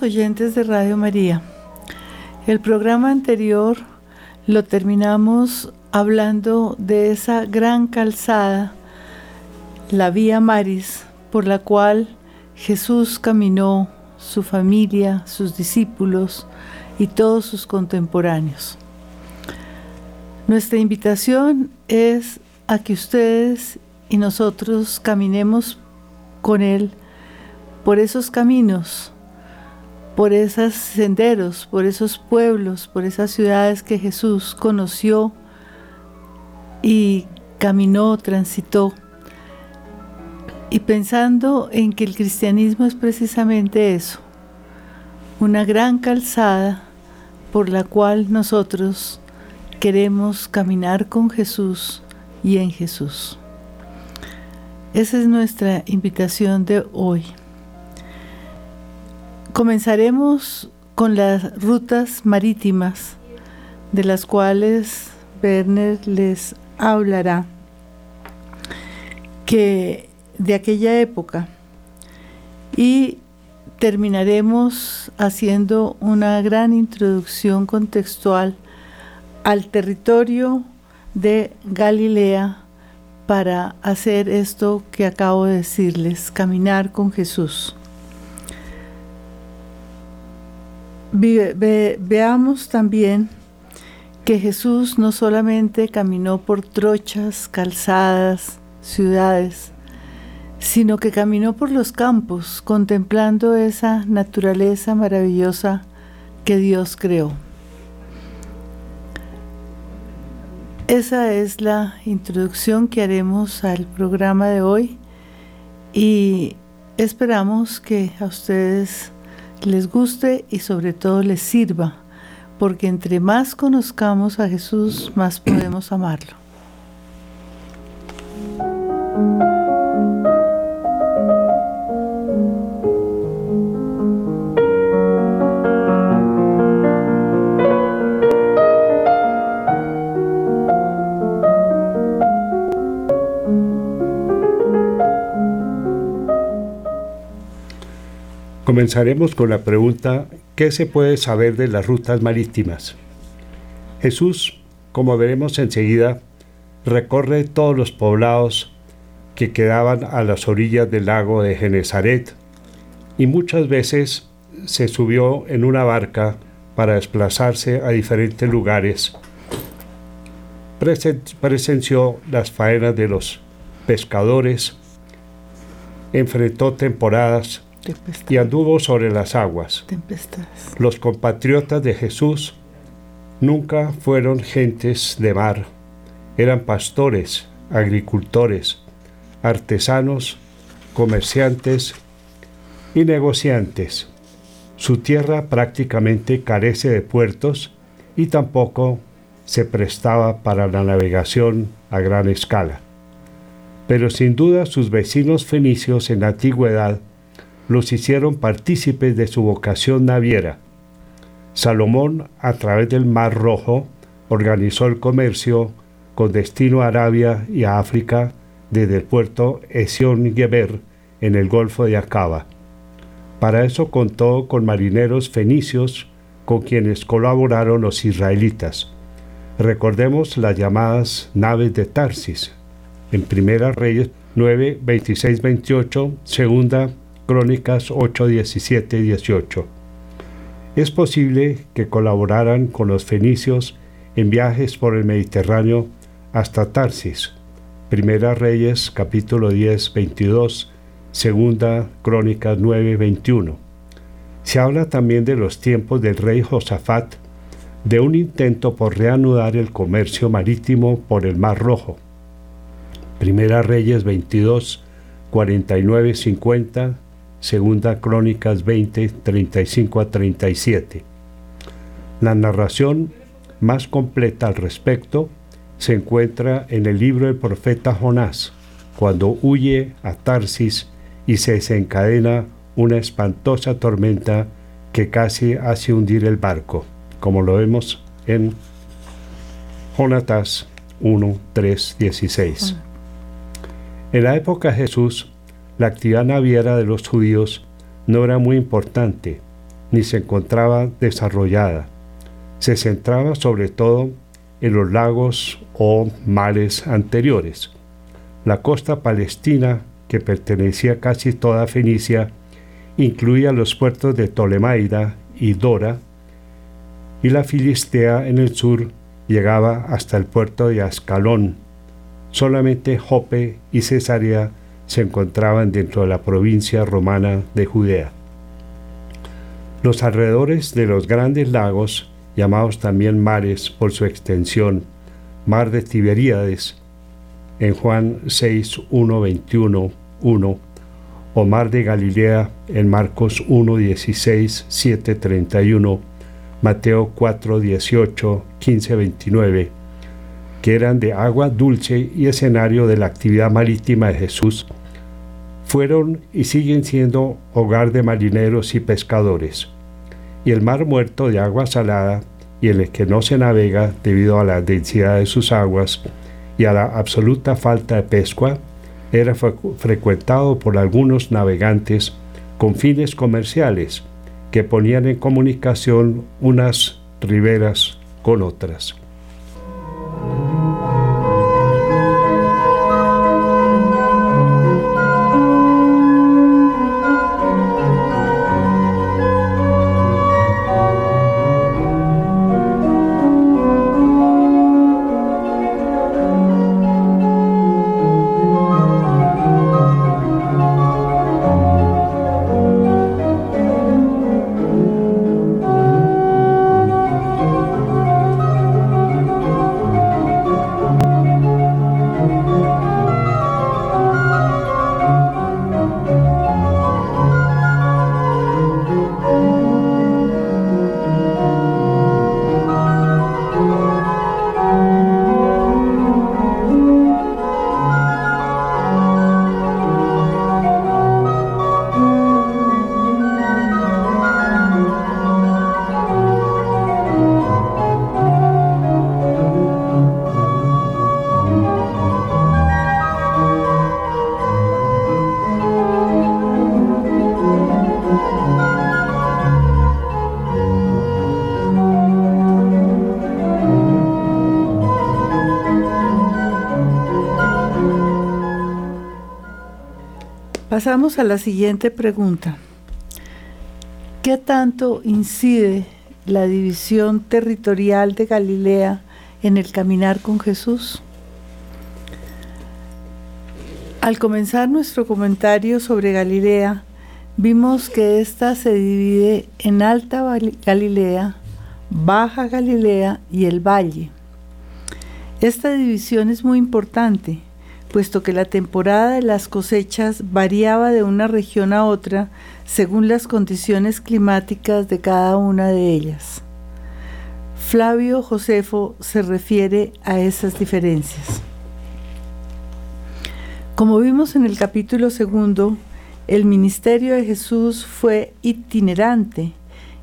Oyentes de Radio María, el programa anterior lo terminamos hablando de esa gran calzada, la Vía Maris, por la cual Jesús caminó, su familia, sus discípulos y todos sus contemporáneos. Nuestra invitación es a que ustedes y nosotros caminemos con Él por esos caminos, por esos senderos, por esos pueblos, por esas ciudades que Jesús conoció y caminó, transitó. Y pensando en que el cristianismo es precisamente eso, una gran calzada por la cual nosotros queremos caminar con Jesús y en Jesús. Esa es nuestra invitación de hoy. Comenzaremos con las rutas marítimas de las cuales Werner les hablará, que de aquella época. Y terminaremos haciendo una gran introducción contextual al territorio de Galilea para hacer esto que acabo de decirles, caminar con Jesús. Veamos también que Jesús no solamente caminó por trochas, calzadas, ciudades, sino que caminó por los campos contemplando esa naturaleza maravillosa que Dios creó. Esa es la introducción que haremos al programa de hoy y esperamos que a ustedes les guste y sobre todo les sirva, porque entre más conozcamos a Jesús, más podemos amarlo. Comenzaremos con la pregunta, ¿qué se puede saber de las rutas marítimas? Jesús, como veremos enseguida, recorre todos los poblados que quedaban a las orillas del lago de Genezaret y muchas veces se subió en una barca para desplazarse a diferentes lugares. presenció las faenas de los pescadores, enfrentó temporadas y anduvo sobre las aguas. Los compatriotas de Jesús nunca fueron gentes de mar, eran pastores, agricultores, artesanos, comerciantes y negociantes. Su tierra prácticamente carece de puertos y tampoco se prestaba para la navegación a gran escala. Pero sin duda sus vecinos fenicios en la antigüedad los hicieron partícipes de su vocación naviera. Salomón, a través del Mar Rojo, organizó el comercio con destino a Arabia y a África desde el puerto Esión Geber en el Golfo de Acaba. Para eso contó con marineros fenicios con quienes colaboraron los israelitas. Recordemos las llamadas naves de Tarsis, en Primera Reyes 9, 26, 28, Segunda Crónicas 8, 17 y 18. Es posible que colaboraran con los fenicios en viajes por el Mediterráneo hasta Tarsis. Primera Reyes capítulo 10, 22, Segunda Crónicas 9, 21. Se habla también de los tiempos del rey Josafat, de un intento por reanudar el comercio marítimo por el Mar Rojo. Primera Reyes 22, 49, 50, Segunda Crónicas 20, 35 a 37. La narración más completa al respecto se encuentra en el libro del profeta Jonás, cuando huye a Tarsis y se desencadena una espantosa tormenta que casi hace hundir el barco, como lo vemos en Jonatás 1, 3, 16. En la época de Jesús, la actividad naviera de los judíos no era muy importante, ni se encontraba desarrollada. Se centraba sobre todo en los lagos o mares anteriores. La costa palestina, que pertenecía casi toda a Fenicia, incluía los puertos de Ptolemaida y Dora, y la Filistea en el sur llegaba hasta el puerto de Ascalón. Solamente Jope y Cesarea se encontraban dentro de la provincia romana de Judea. Los alrededores de los grandes lagos, llamados también mares por su extensión, mar de Tiberíades, en Juan 6, 1, 21, 1, o mar de Galilea en Marcos 1, 16, 7, 31, Mateo 4, 18, 15, 29, que eran de agua dulce y escenario de la actividad marítima de Jesús, fueron y siguen siendo hogar de marineros y pescadores. Y el mar muerto de agua salada y en el que no se navega debido a la densidad de sus aguas y a la absoluta falta de pesca, era frecuentado por algunos navegantes con fines comerciales que ponían en comunicación unas riberas con otras. Pasamos a la siguiente pregunta. ¿Qué tanto incide la división territorial de Galilea en el caminar con Jesús? Al comenzar nuestro comentario sobre Galilea, vimos que ésta se divide en Alta Galilea, Baja Galilea y el Valle. Esta división es muy importante puesto que la temporada de las cosechas variaba de una región a otra según las condiciones climáticas de cada una de ellas. Flavio Josefo se refiere a esas diferencias. Como vimos en el capítulo segundo, el ministerio de Jesús fue itinerante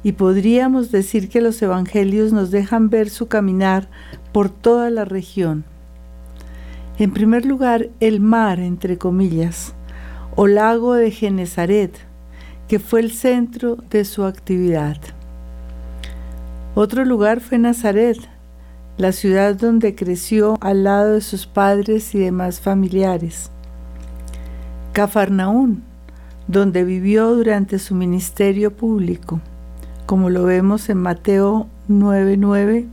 y podríamos decir que los evangelios nos dejan ver su caminar por toda la región. En primer lugar, el mar, entre comillas, o lago de Genezaret, que fue el centro de su actividad. Otro lugar fue Nazaret, la ciudad donde creció al lado de sus padres y demás familiares. Cafarnaún, donde vivió durante su ministerio público, como lo vemos en Mateo 9:9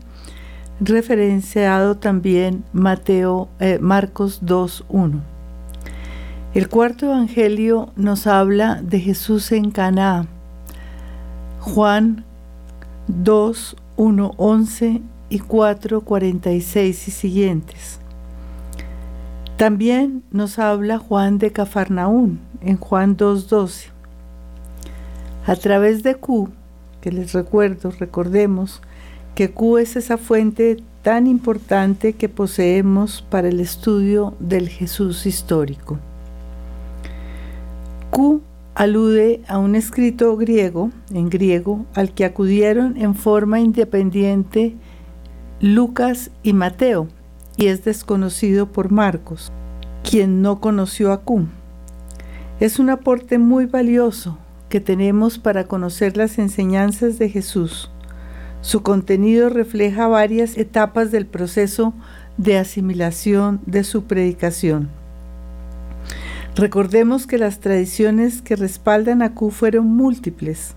referenciado también Mateo, eh, Marcos 2.1. El cuarto evangelio nos habla de Jesús en Caná. Juan 2, 1, 11 y 4, 46 y siguientes. También nos habla Juan de Cafarnaún en Juan 2.12. A través de Q, que les recuerdo, recordemos, que Q es esa fuente tan importante que poseemos para el estudio del Jesús histórico. Q alude a un escrito griego, en griego, al que acudieron en forma independiente Lucas y Mateo, y es desconocido por Marcos, quien no conoció a Q. Es un aporte muy valioso que tenemos para conocer las enseñanzas de Jesús. Su contenido refleja varias etapas del proceso de asimilación de su predicación. Recordemos que las tradiciones que respaldan a Q fueron múltiples,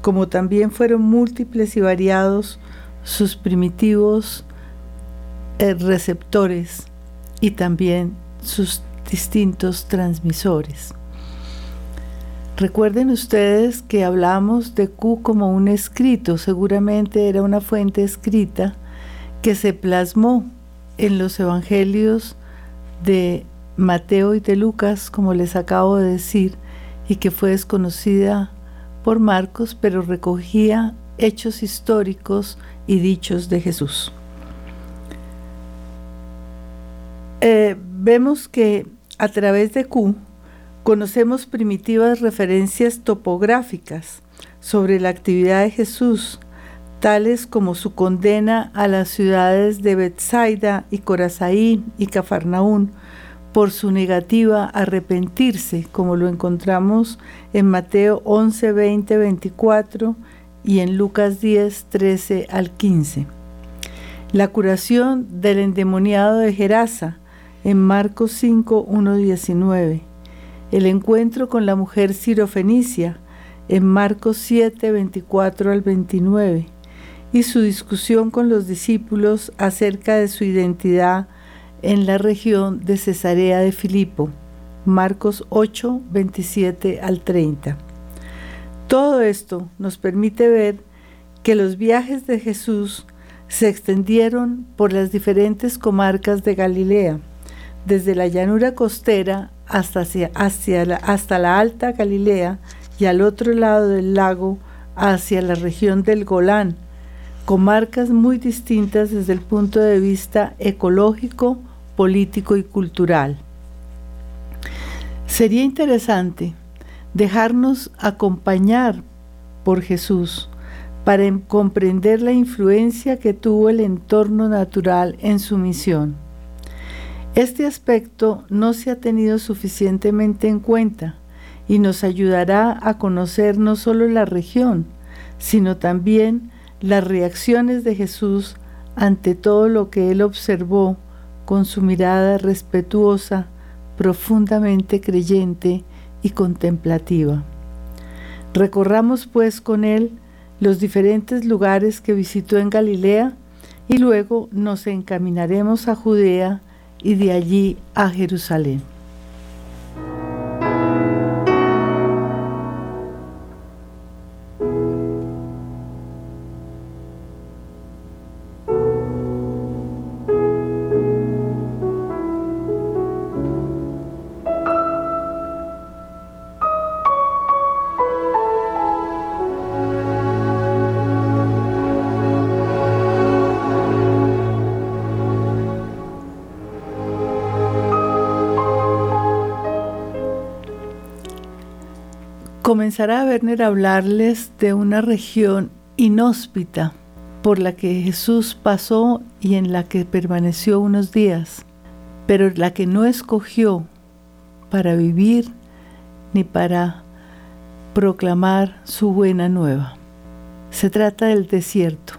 como también fueron múltiples y variados sus primitivos eh, receptores y también sus distintos transmisores. Recuerden ustedes que hablamos de Q como un escrito, seguramente era una fuente escrita que se plasmó en los evangelios de Mateo y de Lucas, como les acabo de decir, y que fue desconocida por Marcos, pero recogía hechos históricos y dichos de Jesús. Eh, vemos que a través de Q conocemos primitivas referencias topográficas sobre la actividad de Jesús, tales como su condena a las ciudades de Bethsaida y Corazaín y Cafarnaún por su negativa a arrepentirse, como lo encontramos en Mateo 11, 20, 24 y en Lucas 10, 13 al 15. La curación del endemoniado de Gerasa en Marcos 5, 1, 19. El encuentro con la mujer sirofenicia en Marcos 7, 24 al 29 y su discusión con los discípulos acerca de su identidad en la región de Cesarea de Filipo, Marcos 8, 27 al 30. Todo esto nos permite ver que los viajes de Jesús se extendieron por las diferentes comarcas de Galilea, desde la llanura costera hasta, hacia, la, hasta la alta Galilea y al otro lado del lago hacia la región del Golán, comarcas muy distintas desde el punto de vista ecológico, político y cultural. Sería interesante dejarnos acompañar por Jesús para comprender la influencia que tuvo el entorno natural en su misión. Este aspecto no se ha tenido suficientemente en cuenta y nos ayudará a conocer no solo la región, sino también las reacciones de Jesús ante todo lo que él observó con su mirada respetuosa, profundamente creyente y contemplativa. Recorramos pues con él los diferentes lugares que visitó en Galilea y luego nos encaminaremos a Judea y de allí a Jerusalén. Comenzará Werner a hablarles de una región inhóspita por la que Jesús pasó y en la que permaneció unos días, pero la que no escogió para vivir ni para proclamar su buena nueva. Se trata del desierto.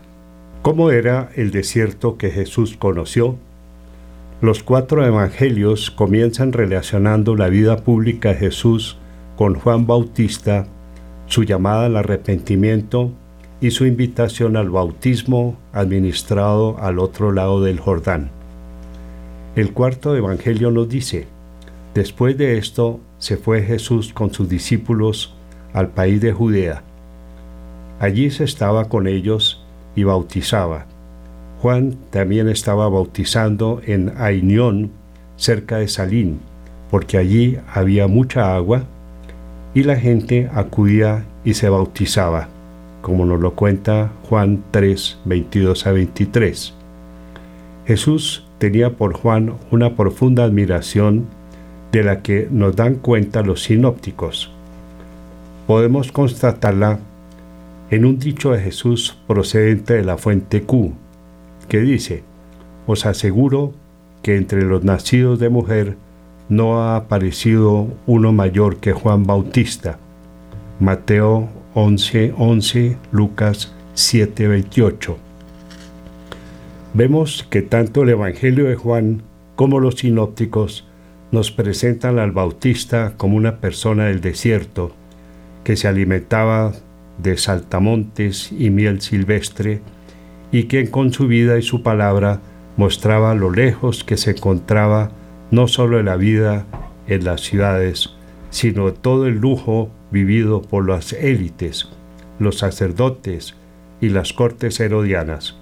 ¿Cómo era el desierto que Jesús conoció? Los cuatro evangelios comienzan relacionando la vida pública de Jesús con Juan Bautista, su llamada al arrepentimiento y su invitación al bautismo administrado al otro lado del Jordán. El cuarto Evangelio nos dice, después de esto se fue Jesús con sus discípulos al país de Judea. Allí se estaba con ellos y bautizaba. Juan también estaba bautizando en Ainión, cerca de Salín, porque allí había mucha agua y la gente acudía y se bautizaba, como nos lo cuenta Juan 3, 22 a 23. Jesús tenía por Juan una profunda admiración de la que nos dan cuenta los sinópticos. Podemos constatarla en un dicho de Jesús procedente de la fuente Q, que dice, Os aseguro que entre los nacidos de mujer no ha aparecido uno mayor que Juan Bautista, Mateo 11, 11, Lucas 7, 28. Vemos que tanto el Evangelio de Juan como los sinópticos nos presentan al Bautista como una persona del desierto que se alimentaba de saltamontes y miel silvestre y quien con su vida y su palabra mostraba lo lejos que se encontraba no solo de la vida en las ciudades, sino todo el lujo vivido por las élites, los sacerdotes y las cortes herodianas.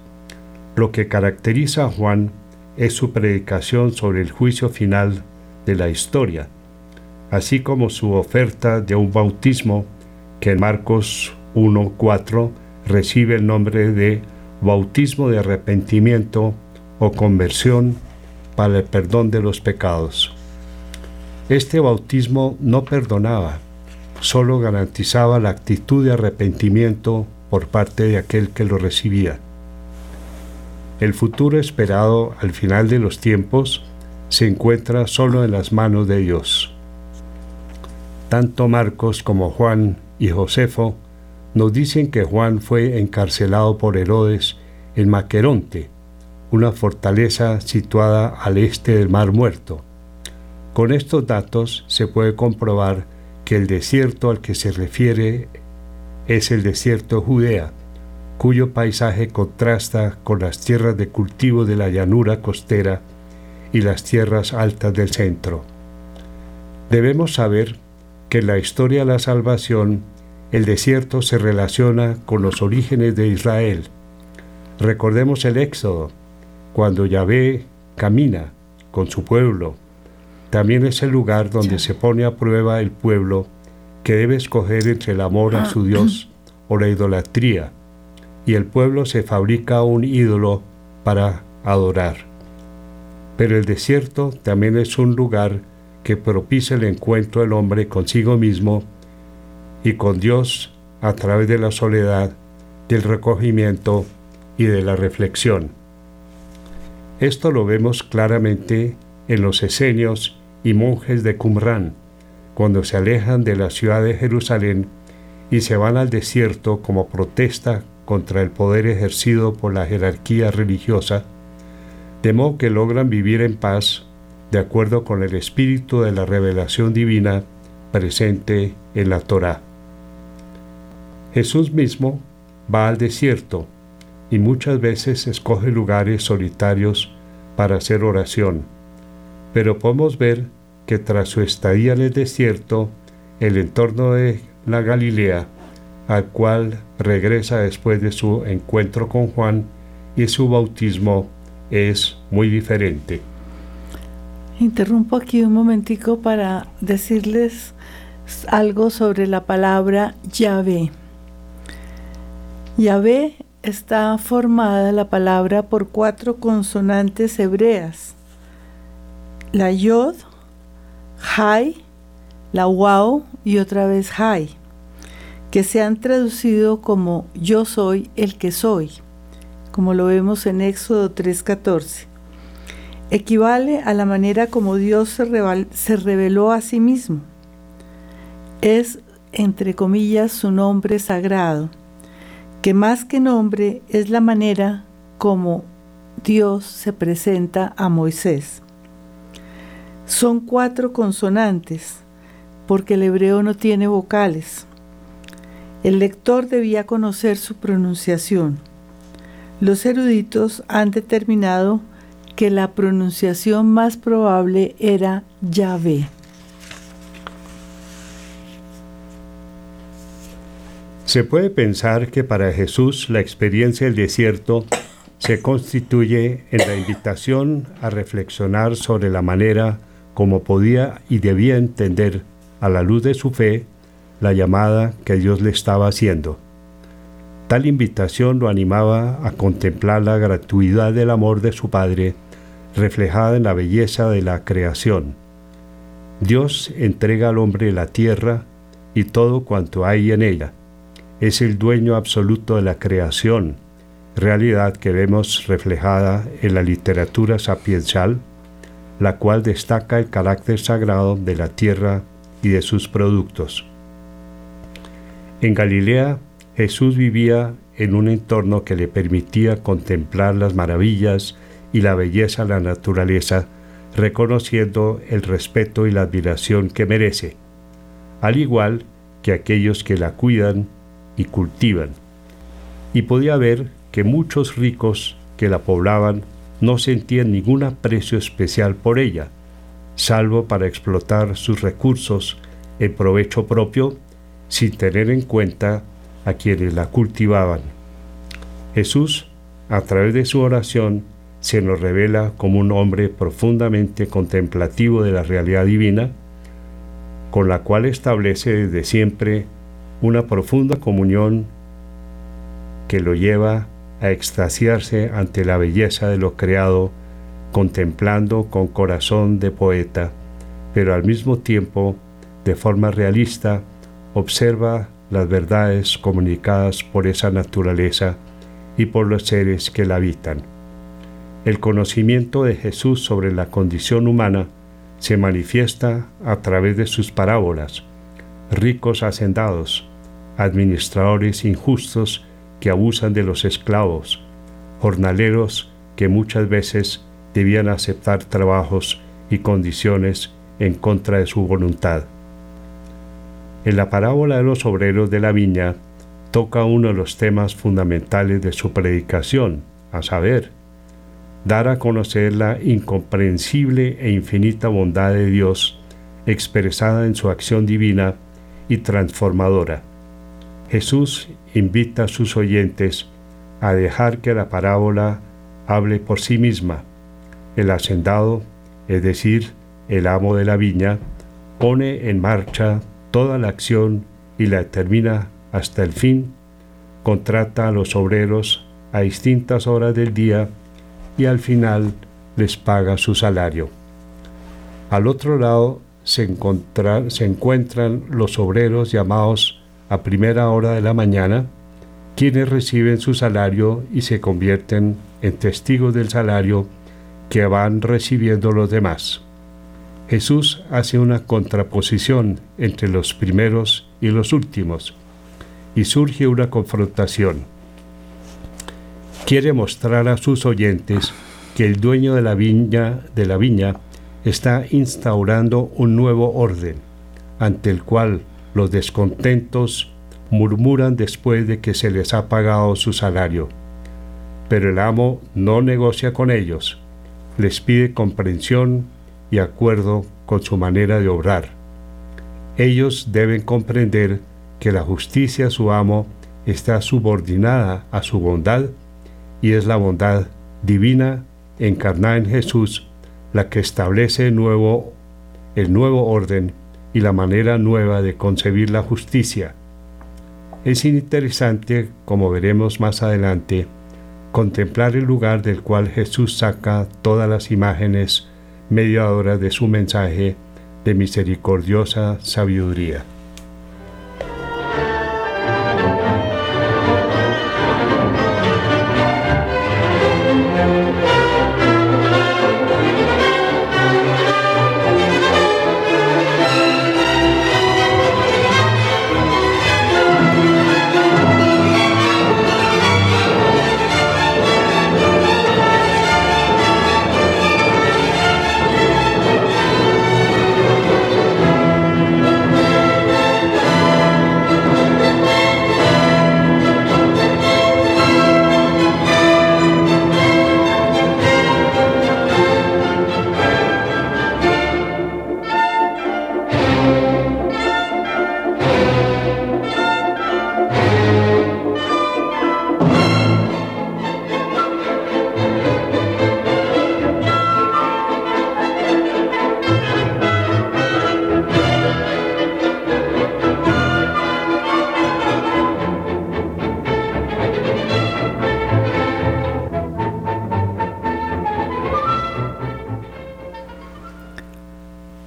Lo que caracteriza a Juan es su predicación sobre el juicio final de la historia, así como su oferta de un bautismo que en Marcos 1.4 recibe el nombre de bautismo de arrepentimiento o conversión para el perdón de los pecados. Este bautismo no perdonaba, solo garantizaba la actitud de arrepentimiento por parte de aquel que lo recibía. El futuro esperado al final de los tiempos se encuentra solo en las manos de Dios. Tanto Marcos como Juan y Josefo nos dicen que Juan fue encarcelado por Herodes en Maqueronte, una fortaleza situada al este del Mar Muerto. Con estos datos se puede comprobar que el desierto al que se refiere es el desierto de Judea, cuyo paisaje contrasta con las tierras de cultivo de la llanura costera y las tierras altas del centro. Debemos saber que en la historia de la salvación el desierto se relaciona con los orígenes de Israel. Recordemos el Éxodo, cuando Yahvé camina con su pueblo. También es el lugar donde se pone a prueba el pueblo que debe escoger entre el amor a su ah. Dios o la idolatría, y el pueblo se fabrica un ídolo para adorar. Pero el desierto también es un lugar que propicia el encuentro del hombre consigo mismo y con Dios a través de la soledad, del recogimiento y de la reflexión. Esto lo vemos claramente en los esenios y monjes de Qumran, cuando se alejan de la ciudad de Jerusalén y se van al desierto como protesta contra el poder ejercido por la jerarquía religiosa, de modo que logran vivir en paz de acuerdo con el espíritu de la revelación divina presente en la Torá. Jesús mismo va al desierto y muchas veces escoge lugares solitarios para hacer oración, pero podemos ver que tras su estadía en el desierto, el entorno de la Galilea, al cual regresa después de su encuentro con Juan y su bautismo, es muy diferente. Interrumpo aquí un momentico para decirles algo sobre la palabra Yahvé. Yahvé está formada la palabra por cuatro consonantes hebreas. La Yod, Hai, la Wau y otra vez Hai, que se han traducido como yo soy el que soy, como lo vemos en Éxodo 3:14. Equivale a la manera como Dios se reveló a sí mismo. Es, entre comillas, su nombre sagrado que más que nombre es la manera como Dios se presenta a Moisés. Son cuatro consonantes, porque el hebreo no tiene vocales. El lector debía conocer su pronunciación. Los eruditos han determinado que la pronunciación más probable era Yahvé. Se puede pensar que para Jesús la experiencia del desierto se constituye en la invitación a reflexionar sobre la manera como podía y debía entender a la luz de su fe la llamada que Dios le estaba haciendo. Tal invitación lo animaba a contemplar la gratuidad del amor de su Padre reflejada en la belleza de la creación. Dios entrega al hombre la tierra y todo cuanto hay en ella es el dueño absoluto de la creación, realidad que vemos reflejada en la literatura sapiencial, la cual destaca el carácter sagrado de la tierra y de sus productos. En Galilea, Jesús vivía en un entorno que le permitía contemplar las maravillas y la belleza de la naturaleza, reconociendo el respeto y la admiración que merece, al igual que aquellos que la cuidan y cultivan. Y podía ver que muchos ricos que la poblaban no sentían ningún aprecio especial por ella, salvo para explotar sus recursos en provecho propio sin tener en cuenta a quienes la cultivaban. Jesús, a través de su oración, se nos revela como un hombre profundamente contemplativo de la realidad divina, con la cual establece desde siempre una profunda comunión que lo lleva a extasiarse ante la belleza de lo creado, contemplando con corazón de poeta, pero al mismo tiempo, de forma realista, observa las verdades comunicadas por esa naturaleza y por los seres que la habitan. El conocimiento de Jesús sobre la condición humana se manifiesta a través de sus parábolas, ricos hacendados, administradores injustos que abusan de los esclavos, jornaleros que muchas veces debían aceptar trabajos y condiciones en contra de su voluntad. En la parábola de los obreros de la viña toca uno de los temas fundamentales de su predicación, a saber, dar a conocer la incomprensible e infinita bondad de Dios expresada en su acción divina y transformadora. Jesús invita a sus oyentes a dejar que la parábola hable por sí misma. El hacendado, es decir, el amo de la viña, pone en marcha toda la acción y la termina hasta el fin, contrata a los obreros a distintas horas del día y al final les paga su salario. Al otro lado se, encuentran los obreros llamados a primera hora de la mañana, quienes reciben su salario y se convierten en testigos del salario que van recibiendo los demás. Jesús hace una contraposición entre los primeros y los últimos y surge una confrontación. Quiere mostrar a sus oyentes que el dueño de la viña de la viña está instaurando un nuevo orden ante el cual los descontentos murmuran después de que se les ha pagado su salario. Pero el amo no negocia con ellos, les pide comprensión y acuerdo con su manera de obrar. Ellos deben comprender que la justicia su amo está subordinada a su bondad y es la bondad divina encarnada en Jesús la que establece nuevo, el nuevo orden y la manera nueva de concebir la justicia. Es interesante, como veremos más adelante, contemplar el lugar del cual Jesús saca todas las imágenes mediadora de su mensaje de misericordiosa sabiduría.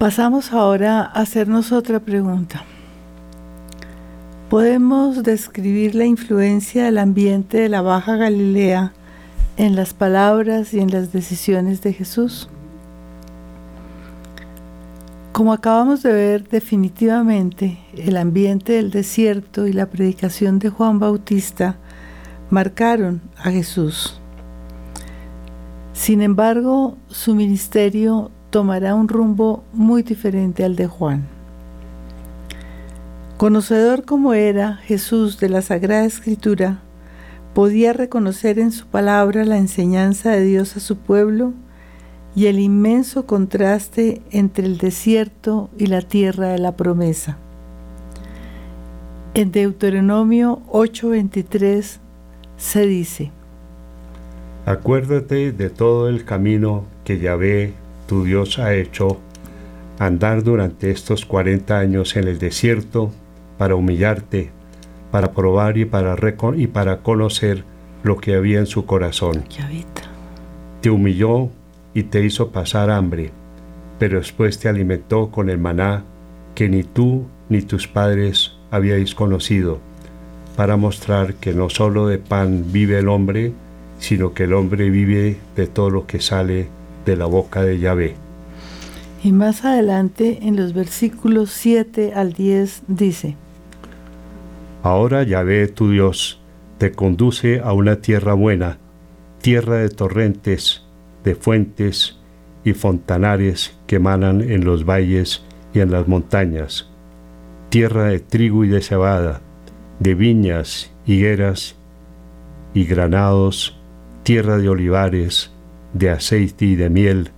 Pasamos ahora a hacernos otra pregunta. ¿Podemos describir la influencia del ambiente de la Baja Galilea en las palabras y en las decisiones de Jesús? Como acabamos de ver, definitivamente el ambiente del desierto y la predicación de Juan Bautista marcaron a Jesús. Sin embargo, su ministerio tomará un rumbo muy diferente al de Juan. Conocedor como era Jesús de la Sagrada Escritura, podía reconocer en su palabra la enseñanza de Dios a su pueblo y el inmenso contraste entre el desierto y la tierra de la promesa. En Deuteronomio 8:23 se dice, Acuérdate de todo el camino que Yahvé, tu Dios, ha hecho andar durante estos cuarenta años en el desierto para humillarte, para probar y para, y para conocer lo que había en su corazón. Te humilló y te hizo pasar hambre, pero después te alimentó con el maná que ni tú ni tus padres habíais conocido, para mostrar que no solo de pan vive el hombre, sino que el hombre vive de todo lo que sale de la boca de Yahvé. Y más adelante, en los versículos 7 al 10, dice, Ahora Yahvé tu Dios te conduce a una tierra buena, tierra de torrentes, de fuentes y fontanares que emanan en los valles y en las montañas, tierra de trigo y de cebada, de viñas, higueras y granados, tierra de olivares, de aceite y de miel,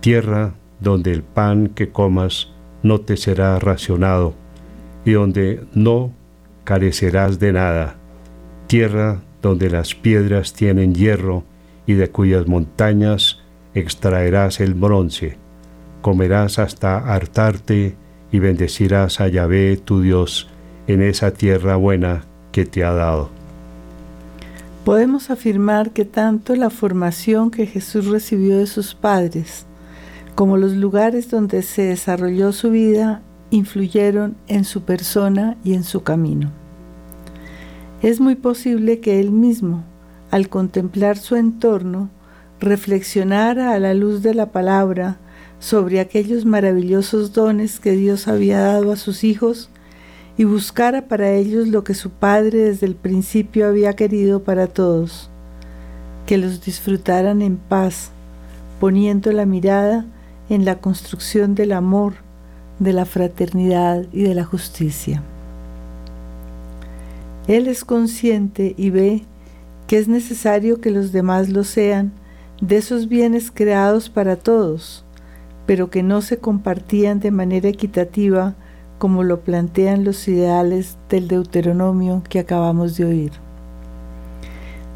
tierra donde el pan que comas no te será racionado y donde no carecerás de nada, tierra donde las piedras tienen hierro y de cuyas montañas extraerás el bronce. Comerás hasta hartarte y bendecirás a Yahvé tu Dios en esa tierra buena que te ha dado. Podemos afirmar que tanto la formación que Jesús recibió de sus padres como los lugares donde se desarrolló su vida influyeron en su persona y en su camino. Es muy posible que él mismo, al contemplar su entorno, reflexionara a la luz de la palabra sobre aquellos maravillosos dones que Dios había dado a sus hijos y buscara para ellos lo que su Padre desde el principio había querido para todos, que los disfrutaran en paz, poniendo la mirada en la construcción del amor, de la fraternidad y de la justicia. Él es consciente y ve que es necesario que los demás lo sean, de esos bienes creados para todos, pero que no se compartían de manera equitativa como lo plantean los ideales del Deuteronomio que acabamos de oír.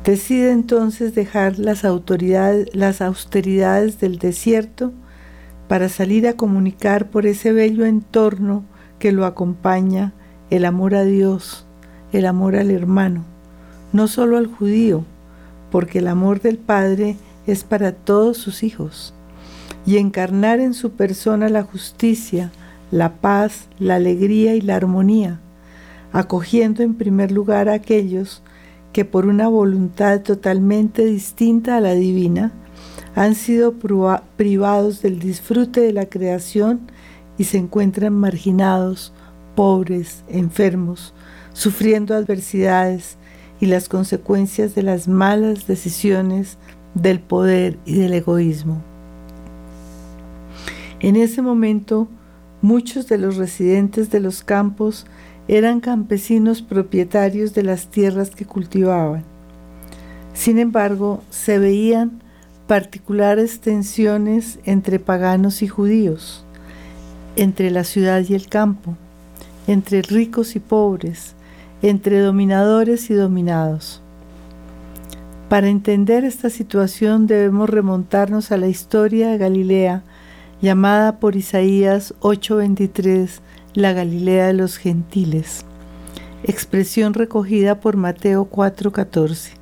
Decide entonces dejar las, autoridades, las austeridades del desierto para salir a comunicar por ese bello entorno que lo acompaña el amor a Dios, el amor al hermano, no solo al judío, porque el amor del Padre es para todos sus hijos, y encarnar en su persona la justicia, la paz, la alegría y la armonía, acogiendo en primer lugar a aquellos que por una voluntad totalmente distinta a la divina han sido privados del disfrute de la creación y se encuentran marginados, pobres, enfermos, sufriendo adversidades, y las consecuencias de las malas decisiones del poder y del egoísmo. En ese momento, muchos de los residentes de los campos eran campesinos propietarios de las tierras que cultivaban. Sin embargo, se veían particulares tensiones entre paganos y judíos, entre la ciudad y el campo, entre ricos y pobres, entre dominadores y dominados. Para entender esta situación debemos remontarnos a la historia de Galilea, llamada por Isaías 8:23 la Galilea de los gentiles, expresión recogida por Mateo 4:14.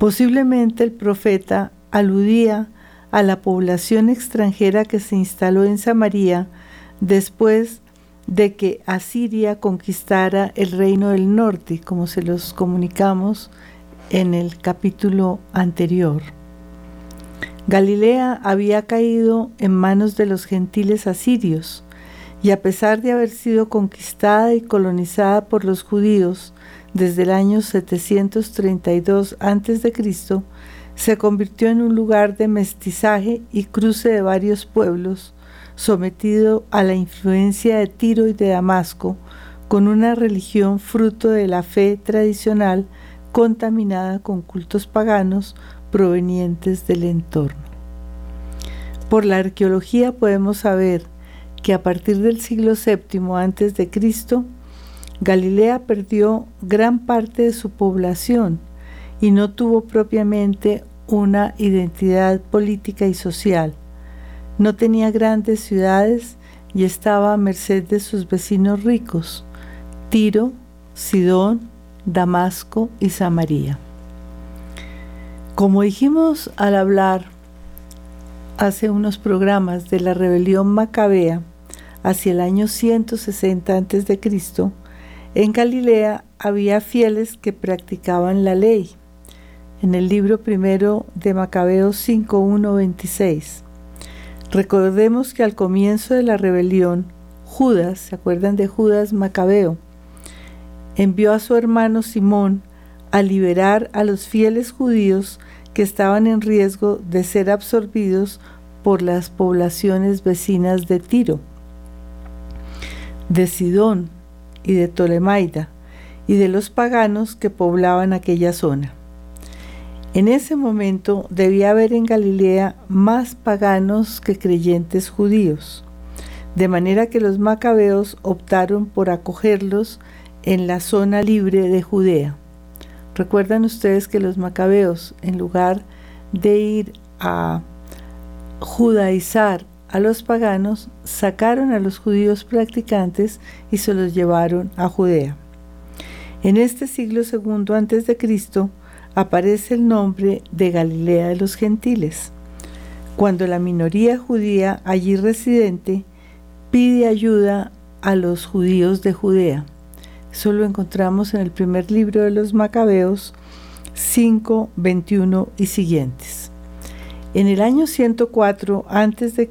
Posiblemente el profeta aludía a la población extranjera que se instaló en Samaria después de que Asiria conquistara el reino del norte, como se los comunicamos en el capítulo anterior. Galilea había caído en manos de los gentiles asirios, y a pesar de haber sido conquistada y colonizada por los judíos desde el año 732 a.C., se convirtió en un lugar de mestizaje y cruce de varios pueblos, sometido a la influencia de Tiro y de Damasco, con una religión fruto de la fe tradicional contaminada con cultos paganos provenientes del entorno. Por la arqueología podemos saber que a partir del siglo VII a.C., Galilea perdió gran parte de su población y no tuvo propiamente una identidad política y social. No tenía grandes ciudades y estaba a merced de sus vecinos ricos, Tiro, Sidón, Damasco y Samaria. Como dijimos al hablar hace unos programas de la rebelión macabea hacia el año 160 a.C., en Galilea había fieles que practicaban la ley. En el libro primero de Macabeos 5.1.26. Recordemos que al comienzo de la rebelión, Judas, ¿se acuerdan de Judas Macabeo? Envió a su hermano Simón a liberar a los fieles judíos que estaban en riesgo de ser absorbidos por las poblaciones vecinas de Tiro, de Sidón y de Tolemaida, y de los paganos que poblaban aquella zona. En ese momento debía haber en Galilea más paganos que creyentes judíos, de manera que los macabeos optaron por acogerlos en la zona libre de Judea. Recuerdan ustedes que los macabeos, en lugar de ir a judaizar a los paganos, sacaron a los judíos practicantes y se los llevaron a Judea. En este siglo segundo antes de Cristo aparece el nombre de Galilea de los gentiles, cuando la minoría judía allí residente pide ayuda a los judíos de Judea. Eso lo encontramos en el primer libro de los Macabeos 5, 21 y siguientes. En el año 104 a.C.,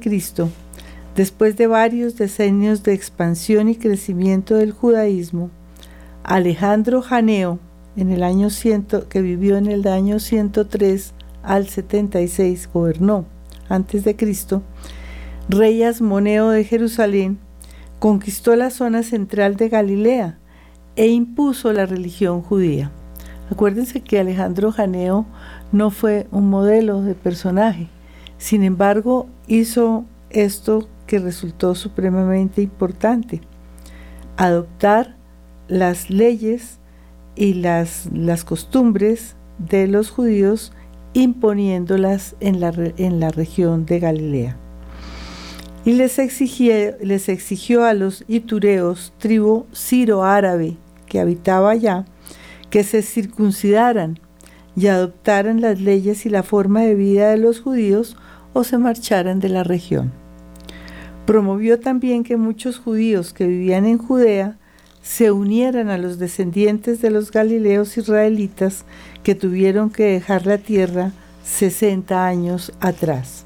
después de varios decenios de expansión y crecimiento del judaísmo, Alejandro Janeo, en el año 100, que vivió en el año 103 al 76, gobernó antes de Cristo, rey Asmoneo de Jerusalén, conquistó la zona central de Galilea, e impuso la religión judía. Acuérdense que Alejandro Janeo no fue un modelo de personaje, sin embargo hizo esto que resultó supremamente importante, adoptar las leyes y las, las costumbres de los judíos imponiéndolas en la, en la región de Galilea y les les exigió, a los itureos, tribu ciro-árabe, que habitaba allá, que se circuncidaran y adoptaran las leyes y la forma de vida de los judíos o se marcharan de la región. Promovió también que muchos judíos que vivían en Judea se unieran a los descendientes de los galileos israelitas que tuvieron que dejar la tierra 60 años atrás.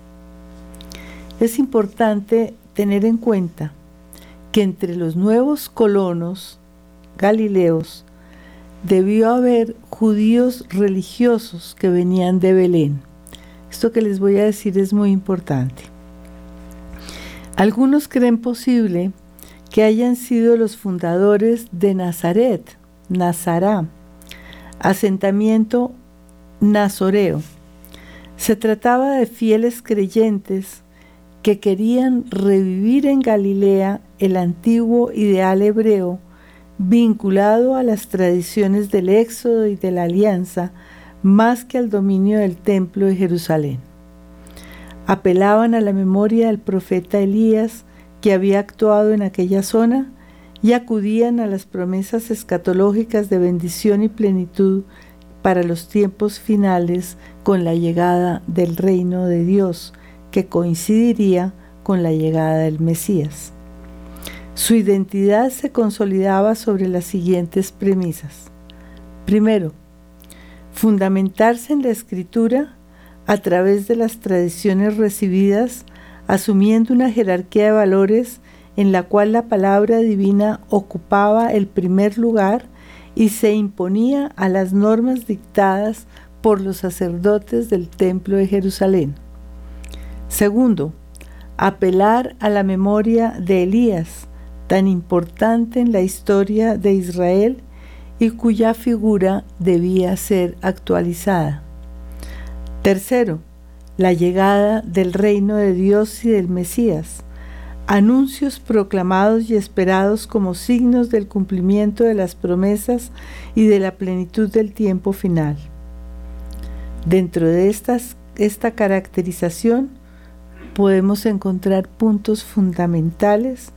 Es importante tener en cuenta que entre los nuevos colonos Galileos, debió haber judíos religiosos que venían de Belén. Esto que les voy a decir es muy importante. Algunos creen posible que hayan sido los fundadores de Nazaret, Nazará, asentamiento nazoreo. Se trataba de fieles creyentes que querían revivir en Galilea el antiguo ideal hebreo vinculado a las tradiciones del Éxodo y de la Alianza más que al dominio del templo de Jerusalén. Apelaban a la memoria del profeta Elías que había actuado en aquella zona y acudían a las promesas escatológicas de bendición y plenitud para los tiempos finales con la llegada del reino de Dios, que coincidiría con la llegada del Mesías. Su identidad se consolidaba sobre las siguientes premisas. Primero, fundamentarse en la escritura a través de las tradiciones recibidas, asumiendo una jerarquía de valores en la cual la palabra divina ocupaba el primer lugar y se imponía a las normas dictadas por los sacerdotes del Templo de Jerusalén. Segundo, apelar a la memoria de Elías, tan importante en la historia de Israel y cuya figura debía ser actualizada. Tercero, la llegada del reino de Dios y del Mesías, anuncios proclamados y esperados como signos del cumplimiento de las promesas y de la plenitud del tiempo final. Dentro de esta caracterización podemos encontrar puntos fundamentales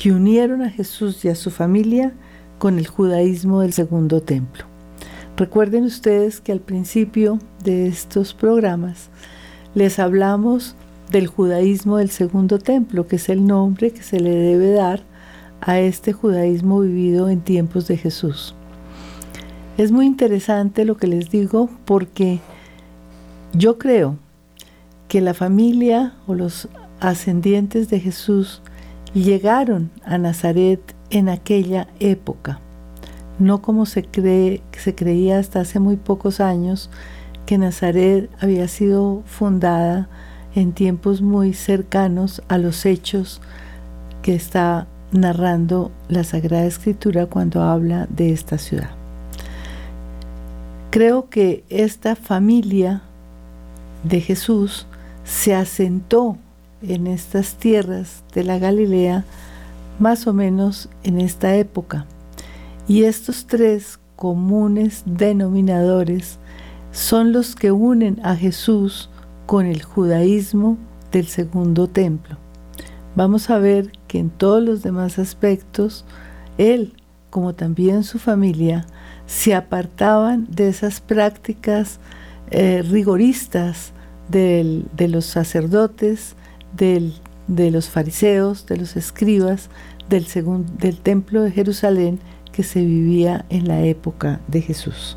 que unieron a Jesús y a su familia con el judaísmo del segundo templo. Recuerden ustedes que al principio de estos programas les hablamos del judaísmo del segundo templo, que es el nombre que se le debe dar a este judaísmo vivido en tiempos de Jesús. Es muy interesante lo que les digo porque yo creo que la familia o los ascendientes de Jesús llegaron a Nazaret en aquella época, no como se, cree, creía hasta hace muy pocos años que Nazaret había sido fundada en tiempos muy cercanos a los hechos que está narrando la Sagrada Escritura cuando habla de esta ciudad. Creo que esta familia de Jesús se asentó en estas tierras de la Galilea más o menos en esta época. Y estos tres comunes denominadores son los que unen a Jesús con el judaísmo del segundo templo. Vamos a ver que en todos los demás aspectos, él, como también su familia, se apartaban de esas prácticas eh, rigoristas de los sacerdotes, de los fariseos, de los escribas, del, del templo de Jerusalén que se vivía en la época de Jesús.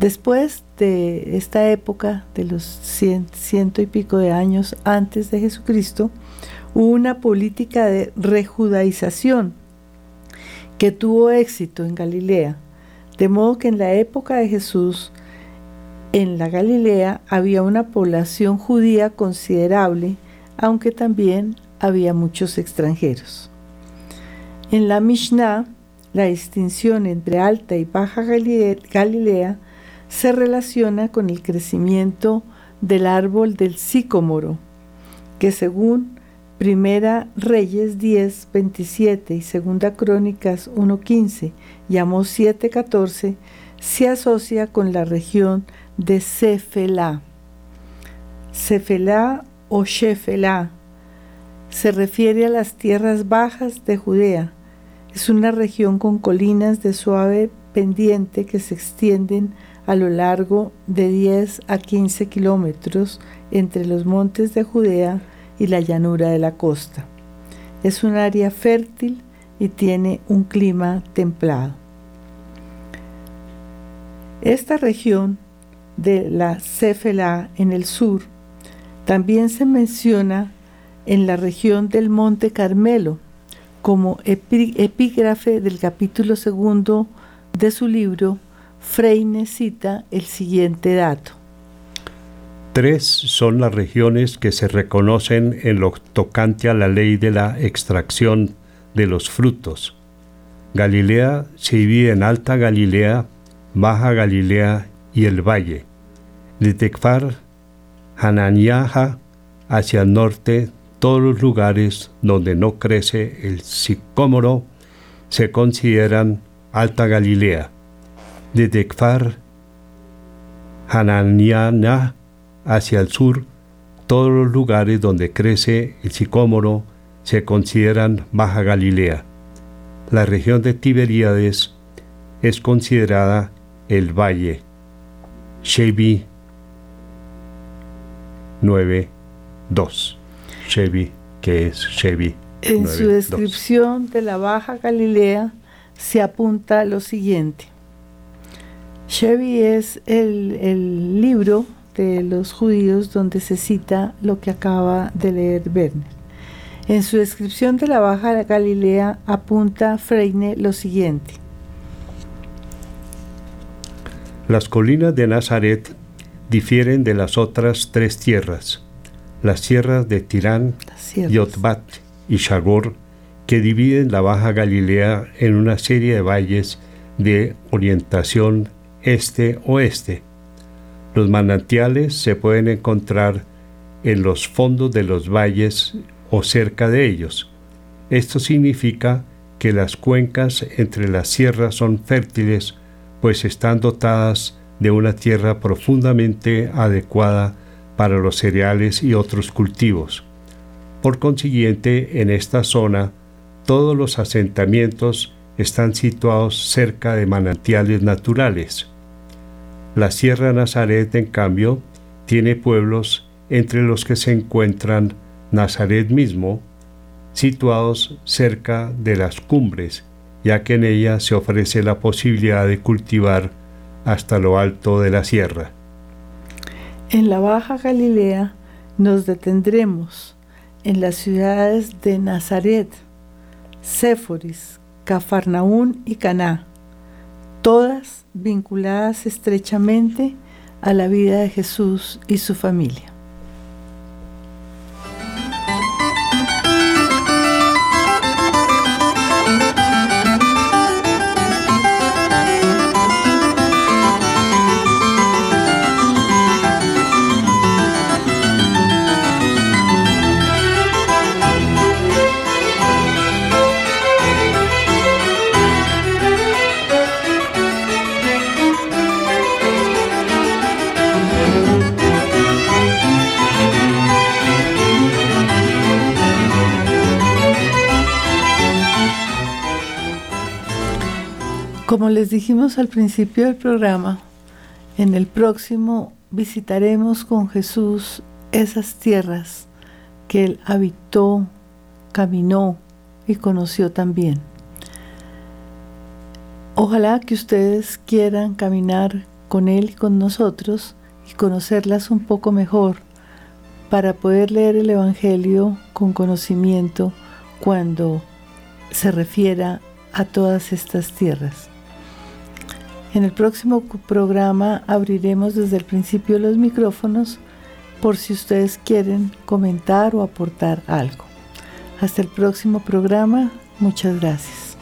Después de esta época, de los ciento y pico de años antes de Jesucristo, hubo una política de rejudaización que tuvo éxito en Galilea, de modo que en la época de Jesús, en la Galilea había una población judía considerable, aunque también había muchos extranjeros. En la Mishnah, la distinción entre Alta y Baja Galilea se relaciona con el crecimiento del árbol del sicómoro, que según Primera Reyes 10, 27 y Segunda Crónicas 1.15 llamó 7.14, se asocia con la región de Cefelá. Cefelá o Shefelá se refiere a las tierras bajas de Judea. Es una región con colinas de suave pendiente que se extienden a lo largo de 10 a 15 kilómetros entre los montes de Judea y la llanura de la costa. Es un área fértil y tiene un clima templado. Esta región de la Céfela en el sur también se menciona en la región del Monte Carmelo como epígrafe del capítulo segundo de su libro Freine cita el siguiente dato. Tres son las regiones que se reconocen en lo tocante a la ley de la extracción de los frutos. Galilea se divide en Alta Galilea, Baja Galilea y el Valle. De Hananiaja, hacia el norte, todos los lugares donde no crece el sicómoro se consideran Alta Galilea de Dekfar, Hananiana, hacia el sur, todos los lugares donde crece el sicómoro se consideran Baja Galilea. La región de Tiberíades es considerada el valle. Shevi 9.2. Shevi, que es Shevi. En su descripción de la Baja Galilea se apunta lo siguiente. Chevy es el, libro de los judíos donde se cita lo que acaba de leer Werner. En su descripción de la Baja Galilea apunta Freine lo siguiente. Las colinas de Nazaret difieren de las otras tres tierras, las tierras de Tirán, Yotbat y Shagor, que dividen la Baja Galilea en una serie de valles de orientación este-oeste. Los manantiales se pueden encontrar en los fondos de los valles o cerca de ellos. Esto significa que las cuencas entre las sierras son fértiles, pues están dotadas de una tierra profundamente adecuada para los cereales y otros cultivos. Por consiguiente, en esta zona, todos los asentamientos están situados cerca de manantiales naturales. La Sierra Nazaret, en cambio, tiene pueblos entre los que se encuentran Nazaret mismo, situados cerca de las cumbres, ya que en ella se ofrece la posibilidad de cultivar hasta lo alto de la sierra. En la Baja Galilea nos detendremos en las ciudades de Nazaret, Séforis, Cafarnaún y Caná, todas vinculadas estrechamente a la vida de Jesús y su familia. Les dijimos al principio del programa, en el próximo visitaremos con Jesús esas tierras que Él habitó, caminó y conoció también. Ojalá que ustedes quieran caminar con Él y con nosotros y conocerlas un poco mejor para poder leer el Evangelio con conocimiento cuando se refiera a todas estas tierras. En el próximo programa abriremos desde el principio los micrófonos por si ustedes quieren comentar o aportar algo. Hasta el próximo programa, muchas gracias.